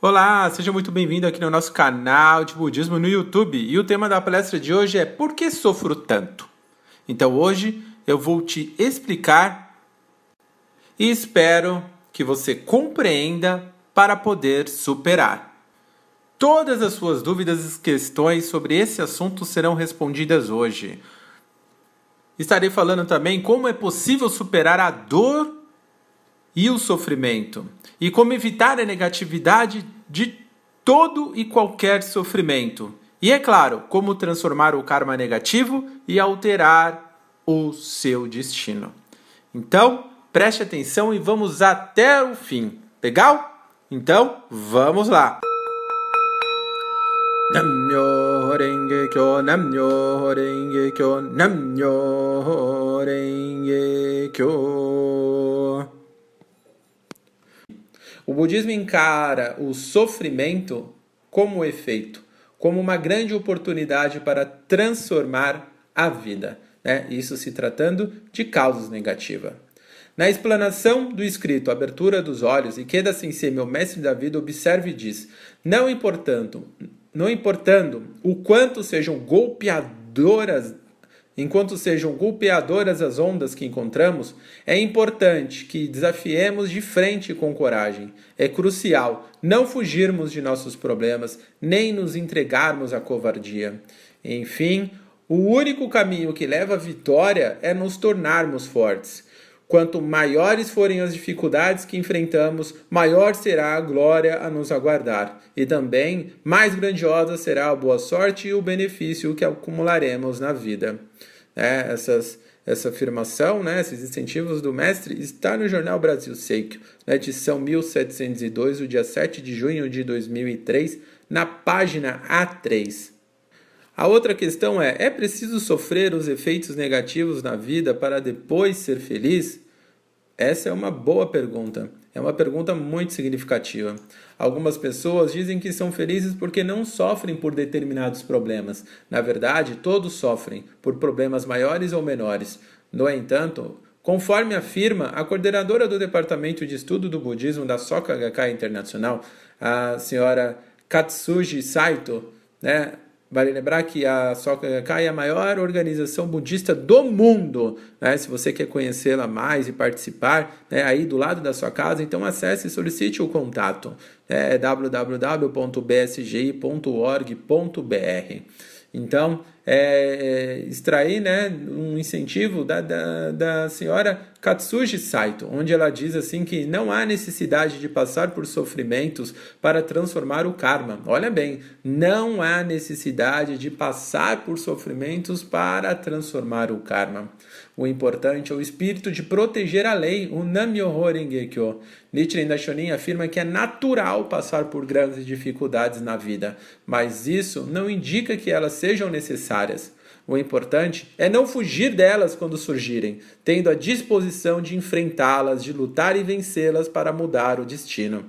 Olá, seja muito bem-vindo aqui no nosso canal de budismo no YouTube. E o tema da palestra de hoje é Por que sofro tanto? Então hoje eu vou te explicar e espero que você compreenda para poder superar. Todas as suas dúvidas e questões sobre esse assunto serão respondidas hoje. Estarei falando também como é possível superar a dor e o sofrimento, e como evitar a negatividade de todo e qualquer sofrimento. E é claro, como transformar o karma negativo e alterar o seu destino. Então, preste atenção e vamos até o fim. Legal? Então, vamos lá. Namyo Renge Kyo, Namyo Renge Kyo, Namyo Renge Kyo. O budismo encara o sofrimento como efeito, como uma grande oportunidade para transformar a vida, né? isso se tratando de causas negativas. Na explanação do escrito Abertura dos Olhos, Ikeda Sensei, meu mestre da vida, observe e diz: Não importando, não importando o quanto sejam golpeadoras Enquanto sejam golpeadoras as ondas que encontramos, é importante que desafiemos de frente com coragem. É crucial não fugirmos de nossos problemas, nem nos entregarmos à covardia. Enfim, o único caminho que leva à vitória é nos tornarmos fortes. Quanto maiores forem as dificuldades que enfrentamos, maior será a glória a nos aguardar, e também mais grandiosa será a boa sorte e o benefício que acumularemos na vida. É, essas, essa afirmação, né, esses incentivos do mestre, está no jornal Brasil Seikyo, na edição 1702, do dia 7 de junho de 2003, na página A3. A outra questão é: é preciso sofrer os efeitos negativos na vida para depois ser feliz? Essa é uma boa pergunta. É uma pergunta muito significativa. Algumas pessoas dizem que são felizes porque não sofrem por determinados problemas. Na verdade, todos sofrem por problemas maiores ou menores. No entanto, conforme afirma a coordenadora do Departamento de Estudo do Budismo da Soka Gakkai Internacional, a senhora Katsuji Saito, né, Vale lembrar que a Soka Gakkai é a maior organização budista do mundo. Né? Se você quer conhecê-la mais e participar, né, aí do lado da sua casa, então acesse e solicite o contato. É www.bsgi.org.br. Então, é, é, extrair né, um incentivo da, da, da senhora Katsuji Saito, onde ela diz assim que não há necessidade de passar por sofrimentos para transformar o karma. Olha bem, não há necessidade de passar por sofrimentos para transformar o karma. O importante é o espírito de proteger a lei, o Nam-myoho Renge-kyo. Nichiren Daishonin afirma que é natural passar por grandes dificuldades na vida, mas isso não indica que elas sejam necessárias. O importante é não fugir delas quando surgirem, tendo a disposição de enfrentá-las, de lutar e vencê-las para mudar o destino.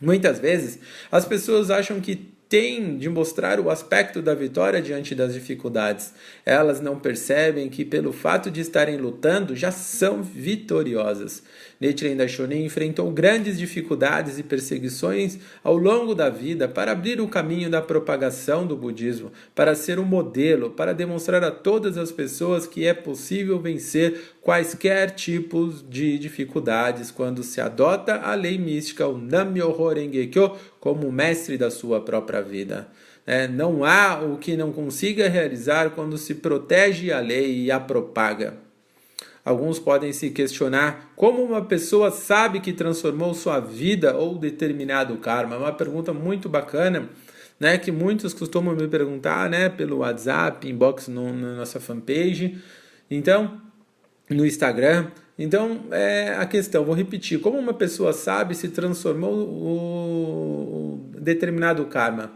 Muitas vezes, as pessoas acham que têm de mostrar o aspecto da vitória diante das dificuldades. Elas não percebem que, pelo fato de estarem lutando, já são vitoriosas. Nichiren Daishonin enfrentou grandes dificuldades e perseguições ao longo da vida para abrir o caminho da propagação do budismo, para ser um modelo, para demonstrar a todas as pessoas que é possível vencer quaisquer tipos de dificuldades quando se adota a lei mística, o Nam-myoho Renge-kyo, como mestre da sua própria vida. É, não há o que não consiga realizar quando se protege a lei e a propaga. Alguns podem se questionar como uma pessoa sabe que transformou sua vida ou determinado karma. É uma pergunta muito bacana, né? Que muitos costumam me perguntar, né? Pelo WhatsApp, inbox no, na nossa fanpage. Então, no Instagram. Então, é a questão, vou repetir, como uma pessoa sabe se transformou o, determinado karma?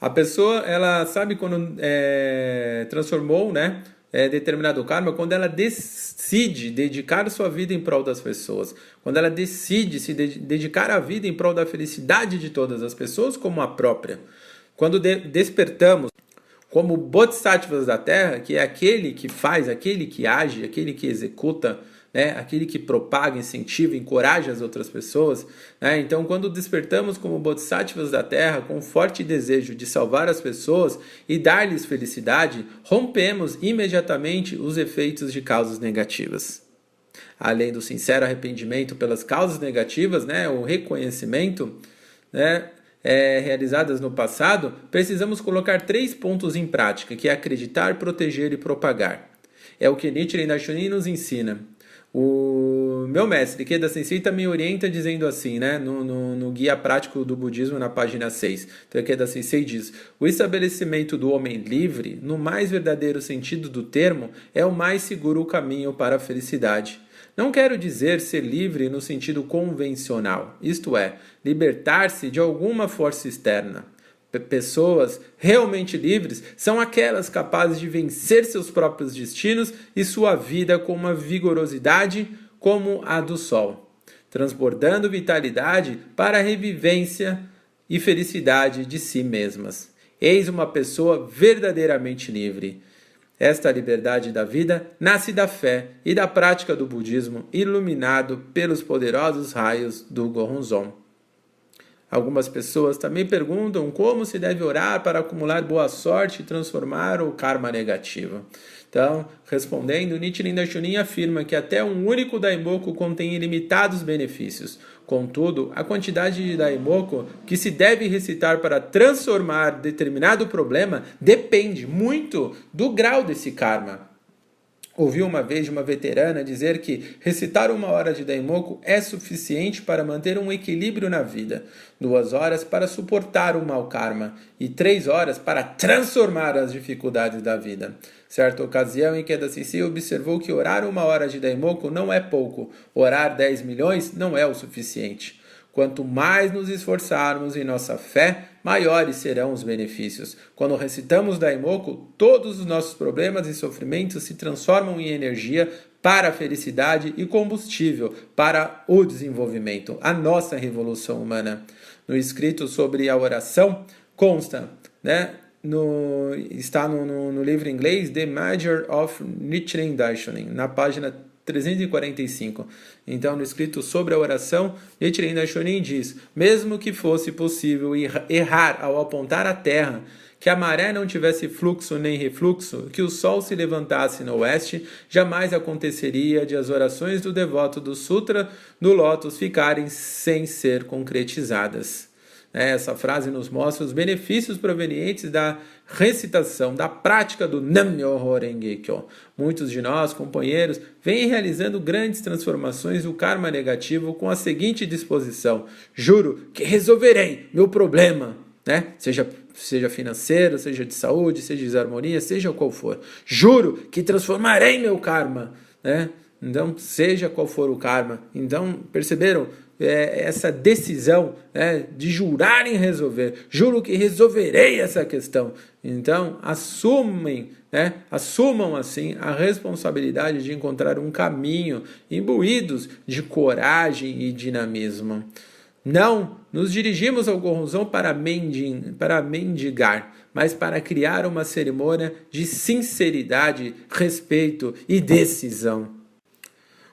A pessoa, ela sabe quando é, transformou, né? É, determinado karma quando ela decide dedicar sua vida em prol das pessoas, quando ela decide se de dedicar a vida em prol da felicidade de todas as pessoas como a própria. Quando de despertamos como bodhisattvas da Terra, que é aquele que faz, aquele que age, aquele que executa, né? aquele que propaga, incentiva, encoraja as outras pessoas. Né? Então, quando despertamos como bodhisattvas da Terra com um forte desejo de salvar as pessoas e dar-lhes felicidade, rompemos imediatamente os efeitos de causas negativas. Além do sincero arrependimento pelas causas negativas, né? o reconhecimento, né? É, realizadas no passado, precisamos colocar três pontos em prática, que é acreditar, proteger e propagar. É o que Nichiren Daishonin nos ensina. O meu mestre, Keda Sensei, também orienta dizendo assim, né, no, no, no, Guia Prático do Budismo, na página 6. Então, Keda Sensei diz: O estabelecimento do homem livre, no mais verdadeiro sentido do termo, é o mais seguro caminho para a felicidade. Não quero dizer ser livre no sentido convencional, isto é, libertar-se de alguma força externa. P pessoas realmente livres são aquelas capazes de vencer seus próprios destinos e sua vida com uma vigorosidade como a do sol, transbordando vitalidade para a revivência e felicidade de si mesmas. Eis uma pessoa verdadeiramente livre. Esta liberdade da vida nasce da fé e da prática do budismo, iluminado pelos poderosos raios do Goronzon. Algumas pessoas também perguntam como se deve orar para acumular boa sorte e transformar o karma negativo. Então, respondendo, Nichiren Daishonin afirma que até um único Daimoku contém ilimitados benefícios. Contudo, a quantidade de Daimoku que se deve recitar para transformar determinado problema depende muito do grau desse karma. Ouvi uma vez uma veterana dizer que recitar uma hora de Daimoku é suficiente para manter um equilíbrio na vida, duas horas para suportar o mau karma e três horas para transformar as dificuldades da vida. Certa ocasião em que a Sissi observou que orar uma hora de Daimoku não é pouco, orar dez milhões não é o suficiente. Quanto mais nos esforçarmos em nossa fé, maiores serão os benefícios. Quando recitamos Daimoku, todos os nossos problemas e sofrimentos se transformam em energia para a felicidade e combustível para o desenvolvimento, a nossa revolução humana. No escrito sobre a oração, consta, né? No, está no, no, no livro inglês The Major of Nichiren Daishonin, na página 345. Então, no escrito sobre a oração, Nichiren Daishonin diz: mesmo que fosse possível errar ao apontar a terra, que a maré não tivesse fluxo nem refluxo, que o sol se levantasse no oeste, jamais aconteceria de as orações do devoto do Sutra do Lótus ficarem sem ser concretizadas. É, essa frase nos mostra os benefícios provenientes da recitação, da prática do Nam-myoho Renge-kyo. Muitos de nós, companheiros, vêm realizando grandes transformações do karma negativo com a seguinte disposição: juro que resolverei meu problema, né? Seja seja financeiro, seja de saúde, seja de desarmonia, seja qual for. Juro que transformarei meu karma, né? Então, seja qual for o karma. Então, perceberam? É, essa decisão né, de jurar em resolver. Juro que resolverei essa questão. Então, assumem, né, assumam assim a responsabilidade de encontrar um caminho imbuídos de coragem e dinamismo. Não nos dirigimos ao Gorronzão para, para mendigar, mas para criar uma cerimônia de sinceridade, respeito e decisão.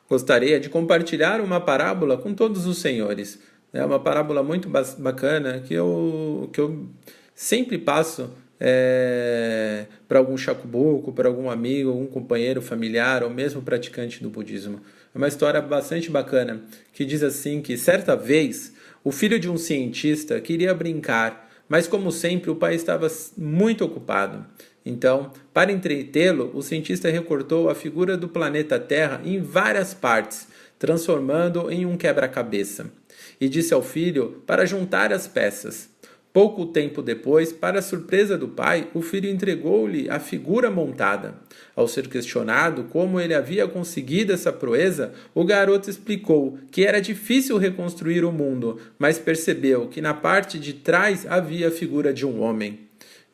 Gostaria de compartilhar uma parábola com todos os senhores. É uma parábola muito bacana que eu, que eu sempre passo é, para algum chacubuco, para algum amigo, algum companheiro familiar ou mesmo praticante do budismo. É uma história bastante bacana que diz assim que certa vez o filho de um cientista queria brincar, mas como sempre o pai estava muito ocupado. Então, para entretê-lo, o cientista recortou a figura do planeta Terra em várias partes, transformando em um quebra-cabeça. E disse ao filho para juntar as peças. Pouco tempo depois, para surpresa do pai, o filho entregou-lhe a figura montada. Ao ser questionado como ele havia conseguido essa proeza, o garoto explicou que era difícil reconstruir o mundo, mas percebeu que na parte de trás havia a figura de um homem.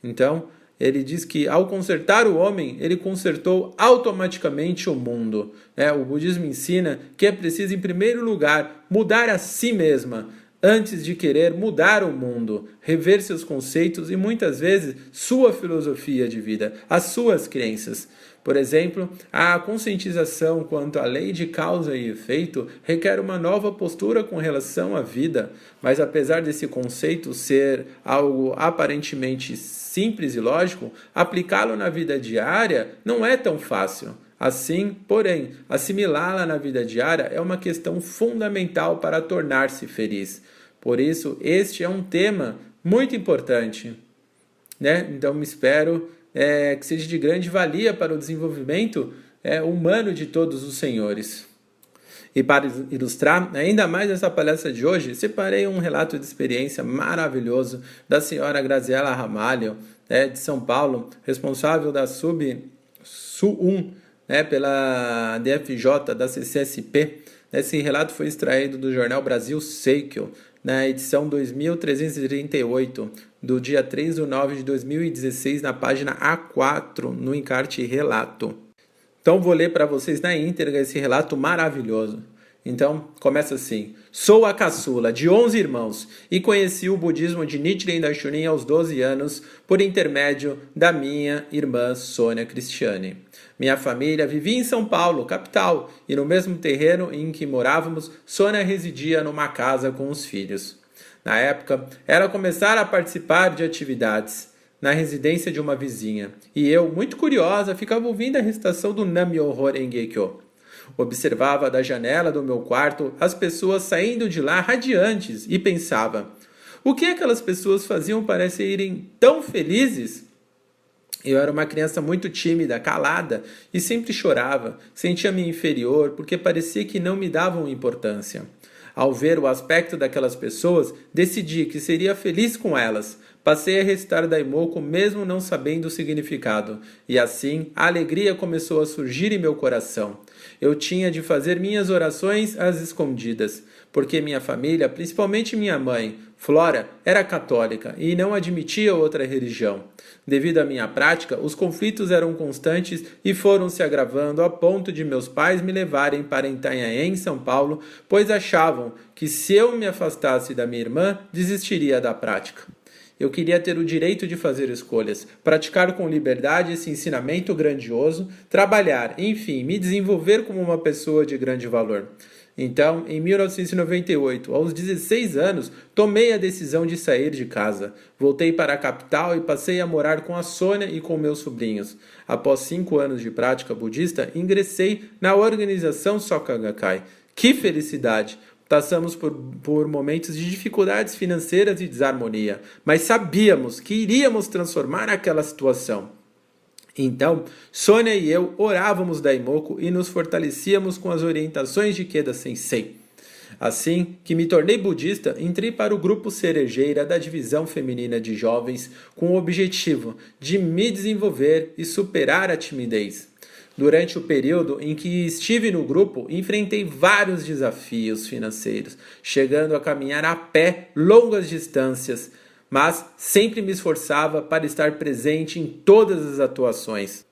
Então, ele diz que ao consertar o homem, ele consertou automaticamente o mundo. É, o budismo ensina que é preciso, em primeiro lugar, mudar a si mesma, antes de querer mudar o mundo, rever seus conceitos e muitas vezes sua filosofia de vida, as suas crenças. Por exemplo, a conscientização quanto à lei de causa e efeito requer uma nova postura com relação à vida, mas apesar desse conceito ser algo aparentemente simples e lógico, aplicá-lo na vida diária não é tão fácil. Assim, porém, assimilá-la na vida diária é uma questão fundamental para tornar-se feliz. Por isso, este é um tema muito importante. Né? Então, me espero é, que seja de grande valia para o desenvolvimento é, humano de todos os senhores. E para ilustrar ainda mais essa palestra de hoje, separei um relato de experiência maravilhoso da senhora Graziela Ramalho, né, de São Paulo, responsável da Sub Sul 1, né, pela DFJ da CCSP. Esse relato foi extraído do jornal Brasil Seikyo, na edição 2338, do dia 3 de 9 de 2016, na página A4, no encarte relato. Então vou ler para vocês na íntegra esse relato maravilhoso. Então, começa assim: Sou a caçula de 11 irmãos e conheci o budismo de Nichiren Daishonin aos 12 anos por intermédio da minha irmã Sônia Cristiane. Minha família vivia em São Paulo, capital, e no mesmo terreno em que morávamos, Sônia residia numa casa com os filhos. Na época, era começar a participar de atividades na residência de uma vizinha, e eu, muito curiosa, ficava ouvindo a recitação do Nam-myoho. Observava da janela do meu quarto as pessoas saindo de lá radiantes e pensava: o que aquelas pessoas faziam para serem tão felizes? Eu era uma criança muito tímida, calada e sempre chorava, sentia-me inferior porque parecia que não me davam importância. Ao ver o aspecto daquelas pessoas, decidi que seria feliz com elas. Passei a recitar Daimoku mesmo não sabendo o significado, e assim a alegria começou a surgir em meu coração. Eu tinha de fazer minhas orações às escondidas, porque minha família, principalmente minha mãe, Flora, era católica e não admitia outra religião. Devido à minha prática, os conflitos eram constantes e foram se agravando a ponto de meus pais me levarem para Itanhaém, São Paulo, pois achavam que se eu me afastasse da minha irmã, desistiria da prática. Eu queria ter o direito de fazer escolhas, praticar com liberdade esse ensinamento grandioso, trabalhar, enfim, me desenvolver como uma pessoa de grande valor. Então, em 1998, aos 16 anos, tomei a decisão de sair de casa. Voltei para a capital e passei a morar com a Sônia e com meus sobrinhos. Após cinco anos de prática budista, ingressei na organização Soka Gakkai. Que felicidade! Passamos por, por momentos de dificuldades financeiras e desarmonia, mas sabíamos que iríamos transformar aquela situação. Então, Sônia e eu orávamos Daimoku e nos fortalecíamos com as orientações de Keda Sensei. Assim que me tornei budista, entrei para o grupo cerejeira da divisão feminina de jovens com o objetivo de me desenvolver e superar a timidez. Durante o período em que estive no grupo, enfrentei vários desafios financeiros, chegando a caminhar a pé longas distâncias, mas sempre me esforçava para estar presente em todas as atuações.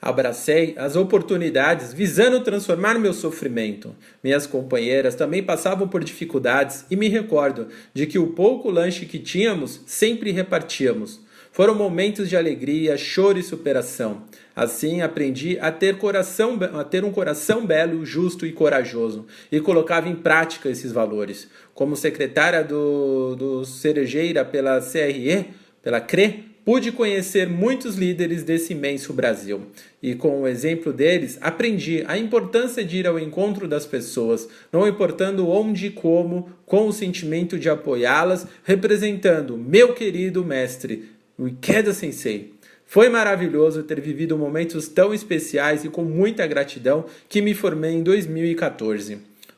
Abracei as oportunidades visando transformar meu sofrimento. Minhas companheiras também passavam por dificuldades e me recordo de que o pouco lanche que tínhamos sempre repartíamos. Foram momentos de alegria, choro e superação. Assim aprendi a ter, coração, a ter um coração belo, justo e corajoso, e colocava em prática esses valores. Como secretária do, do Cerejeira pela CRE, pela CRE, pude conhecer muitos líderes desse imenso Brasil. E com o exemplo deles, aprendi a importância de ir ao encontro das pessoas, não importando onde e como, com o sentimento de apoiá-las, representando meu querido mestre o Ikeda Sensei. Foi maravilhoso ter vivido momentos tão especiais e com muita gratidão que me formei em 2014.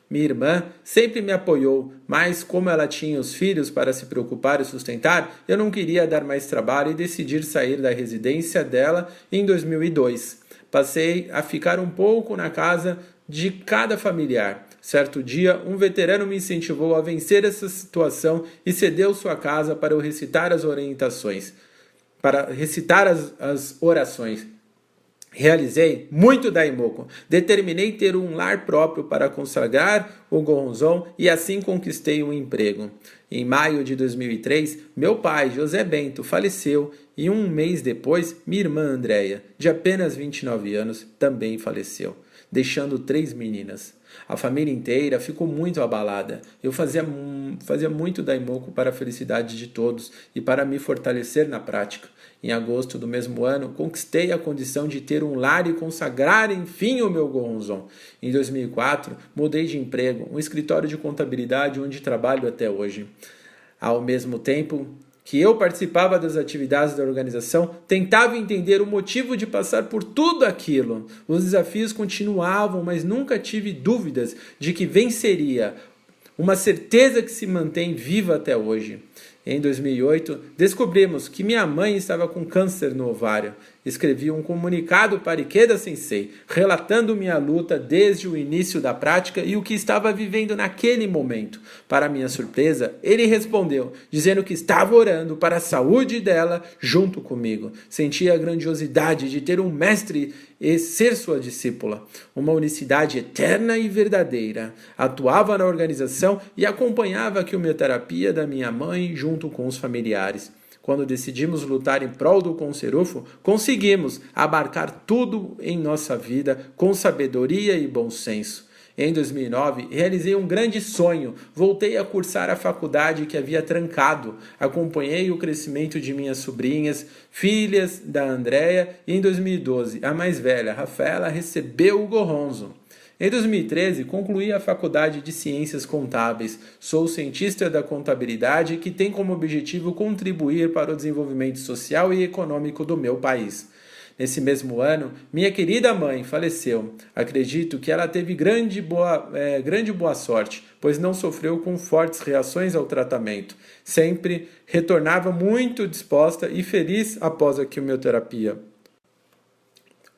Minha irmã sempre me apoiou, mas como ela tinha os filhos para se preocupar e sustentar, eu não queria dar mais trabalho e decidi sair da residência dela em 2002. Passei a ficar um pouco na casa de cada familiar. Certo dia, um veterano me incentivou a vencer essa situação e cedeu sua casa para eu recitar as orientações para recitar as, as orações. Realizei muito daimoku. Determinei ter um lar próprio para consagrar o Goronzon e assim conquistei um emprego. Em maio de 2003, meu pai, José Bento, faleceu e um mês depois, minha irmã Andréia, de apenas 29 anos, também faleceu, deixando três meninas. A família inteira ficou muito abalada. Eu fazia, fazia muito daimoku para a felicidade de todos e para me fortalecer na prática. Em agosto do mesmo ano, conquistei a condição de ter um lar e consagrar enfim o meu Gonzon. Em 2004, mudei de emprego, um escritório de contabilidade onde trabalho até hoje. Ao mesmo tempo que eu participava das atividades da organização, tentava entender o motivo de passar por tudo aquilo. Os desafios continuavam, mas nunca tive dúvidas de que venceria. Uma certeza que se mantém viva até hoje. Em 2008, descobrimos que minha mãe estava com câncer no ovário. Escrevi um comunicado para Ikeda Sensei, relatando minha luta desde o início da prática e o que estava vivendo naquele momento. Para minha surpresa, ele respondeu, dizendo que estava orando para a saúde dela junto comigo. Senti a grandiosidade de ter um mestre e ser sua discípula. Uma unicidade eterna e verdadeira. Atuava na organização e acompanhava a quimioterapia da minha mãe junto com os familiares. Quando decidimos lutar em prol do Conserufo, conseguimos abarcar tudo em nossa vida com sabedoria e bom senso. Em 2009, realizei um grande sonho. Voltei a cursar a faculdade que havia trancado. Acompanhei o crescimento de minhas sobrinhas, filhas da Andréia, e em 2012, a mais velha, Rafaela, recebeu o Gorronzo. Em 2013, concluí a Faculdade de Ciências Contábeis. Sou cientista da contabilidade que tem como objetivo contribuir para o desenvolvimento social e econômico do meu país. Nesse mesmo ano, minha querida mãe faleceu. Acredito que ela teve grande boa, é, grande boa sorte, pois não sofreu com fortes reações ao tratamento. Sempre retornava muito disposta e feliz após a quimioterapia.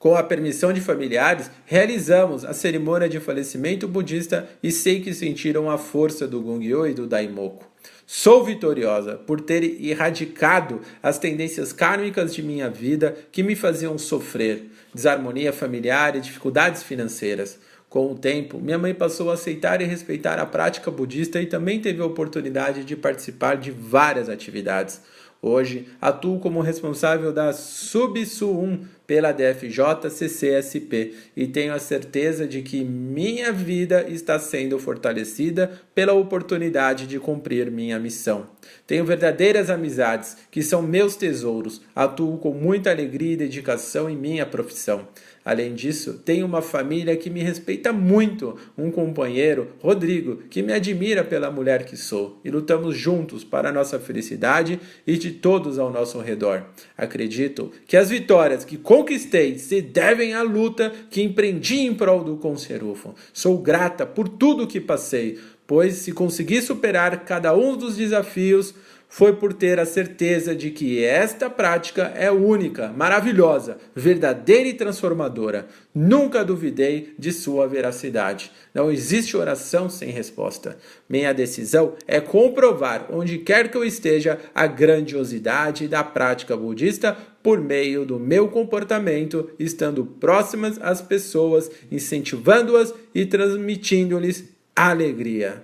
Com a permissão de familiares, realizamos a cerimônia de falecimento budista e sei que sentiram a força do Gongyo e do Daimoku. Sou vitoriosa por ter erradicado as tendências kármicas de minha vida que me faziam sofrer, desarmonia familiar e dificuldades financeiras. Com o tempo, minha mãe passou a aceitar e respeitar a prática budista e também teve a oportunidade de participar de várias atividades. Hoje, atuo como responsável da Subsu1 pela DFJ-CCSP e tenho a certeza de que minha vida está sendo fortalecida pela oportunidade de cumprir minha missão. Tenho verdadeiras amizades que são meus tesouros, atuo com muita alegria e dedicação em minha profissão. Além disso, tenho uma família que me respeita muito, um companheiro, Rodrigo, que me admira pela mulher que sou, e lutamos juntos para a nossa felicidade e de todos ao nosso redor. Acredito que as vitórias que conquistei se devem à luta que empreendi em prol do Conserufo. Sou grata por tudo que passei, pois se consegui superar cada um dos desafios, foi por ter a certeza de que esta prática é única, maravilhosa, verdadeira e transformadora. Nunca duvidei de sua veracidade. Não existe oração sem resposta. Minha decisão é comprovar, onde quer que eu esteja, a grandiosidade da prática budista por meio do meu comportamento, estando próximas às pessoas, incentivando-as e transmitindo-lhes alegria.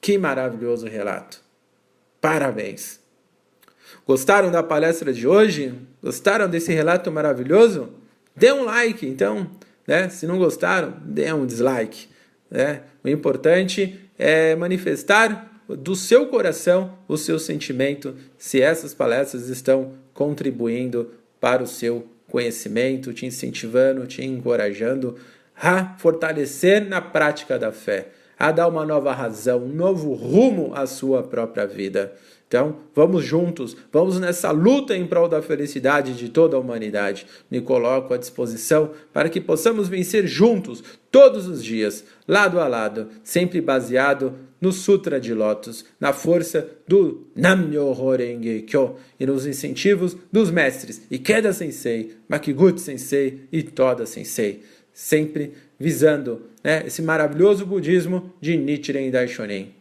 Que maravilhoso relato! Parabéns! Gostaram da palestra de hoje? Gostaram desse relato maravilhoso? Dê um like, então, né? Se não gostaram, dê um dislike. Né? O importante é manifestar do seu coração o seu sentimento se essas palestras estão contribuindo para o seu conhecimento, te incentivando, te encorajando a fortalecer na prática da fé a dar uma nova razão, um novo rumo à sua própria vida. Então, vamos juntos, vamos nessa luta em prol da felicidade de toda a humanidade. Me coloco à disposição para que possamos vencer juntos, todos os dias, lado a lado, sempre baseado no Sutra de Lotus, na força do Nam-myoho Renge Kyo e nos incentivos dos mestres Ikeda Sensei, Makiguchi Sensei e Toda Sensei. Sempre visando né, esse maravilhoso budismo de Nichiren Daishonin.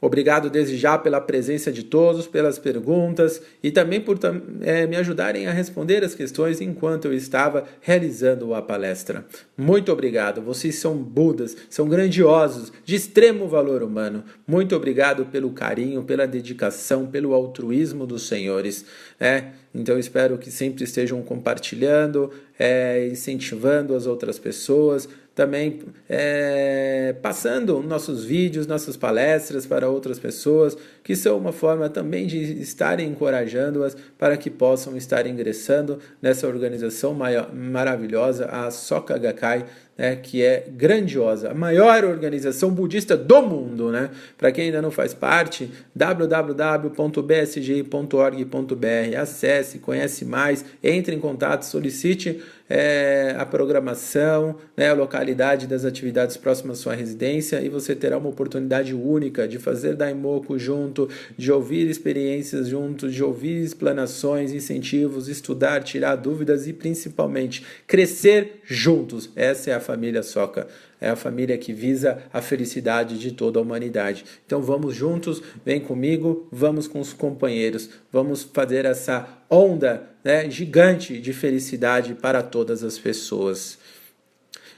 Obrigado desde já pela presença de todos, pelas perguntas e também por é, me ajudarem a responder as questões enquanto eu estava realizando a palestra. Muito obrigado. Vocês são Budas, são grandiosos, de extremo valor humano. Muito obrigado pelo carinho, pela dedicação, pelo altruísmo dos senhores. É, então espero que sempre estejam compartilhando, é, incentivando as outras pessoas também é, passando nossos vídeos, nossas palestras para outras pessoas, que são uma forma também de estarem encorajando-as para que possam estar ingressando nessa organização maior, maravilhosa, a Soka Gakkai, né, que é grandiosa, a maior organização budista do mundo. Né? Para quem ainda não faz parte, www.bsgi.org.br, acesse, conhece mais, entre em contato, solicite é, a programação, né, a localidade das atividades próximas à sua residência e você terá uma oportunidade única de fazer Daimoku junto, de ouvir experiências junto, de ouvir explanações, incentivos, estudar, tirar dúvidas e principalmente crescer juntos. Essa é a família Soca é a família que visa a felicidade de toda a humanidade. Então vamos juntos, vem comigo, vamos com os companheiros, vamos fazer essa onda né, gigante de felicidade para todas as pessoas.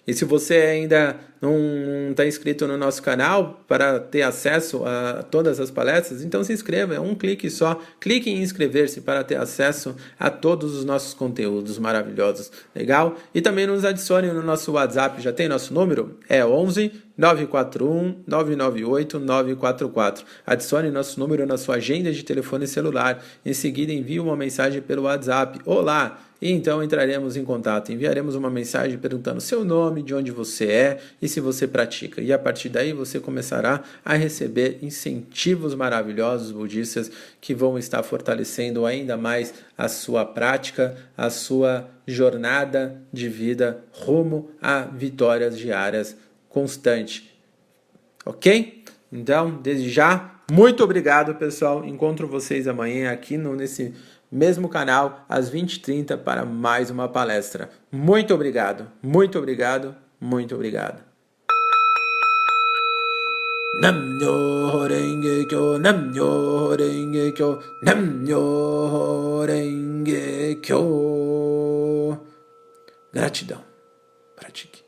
E se você ainda não está inscrito no nosso canal para ter acesso a todas as palestras, então se inscreva, é um clique só. Clique em inscrever-se para ter acesso a todos os nossos conteúdos maravilhosos. Legal? E também nos adicione no nosso WhatsApp, já tem nosso número? É 11 941 998 944. Adicione nosso número na sua agenda de telefone celular. Em seguida, envie uma mensagem pelo WhatsApp. Olá! E então entraremos em contato. Enviaremos uma mensagem perguntando seu nome, de onde você é e se você pratica. E a partir daí você começará a receber incentivos maravilhosos budistas que vão estar fortalecendo ainda mais a sua prática, a sua jornada de vida rumo a vitórias diárias constante. Ok? Então, desde já, muito obrigado, pessoal. Encontro vocês amanhã aqui no, nesse mesmo canal, às 20h30, para mais uma palestra. Muito obrigado, muito obrigado, muito obrigado. Namyo Renge Kyo, Renge Kyo, Renge Kyo. Gratidão. Pratique.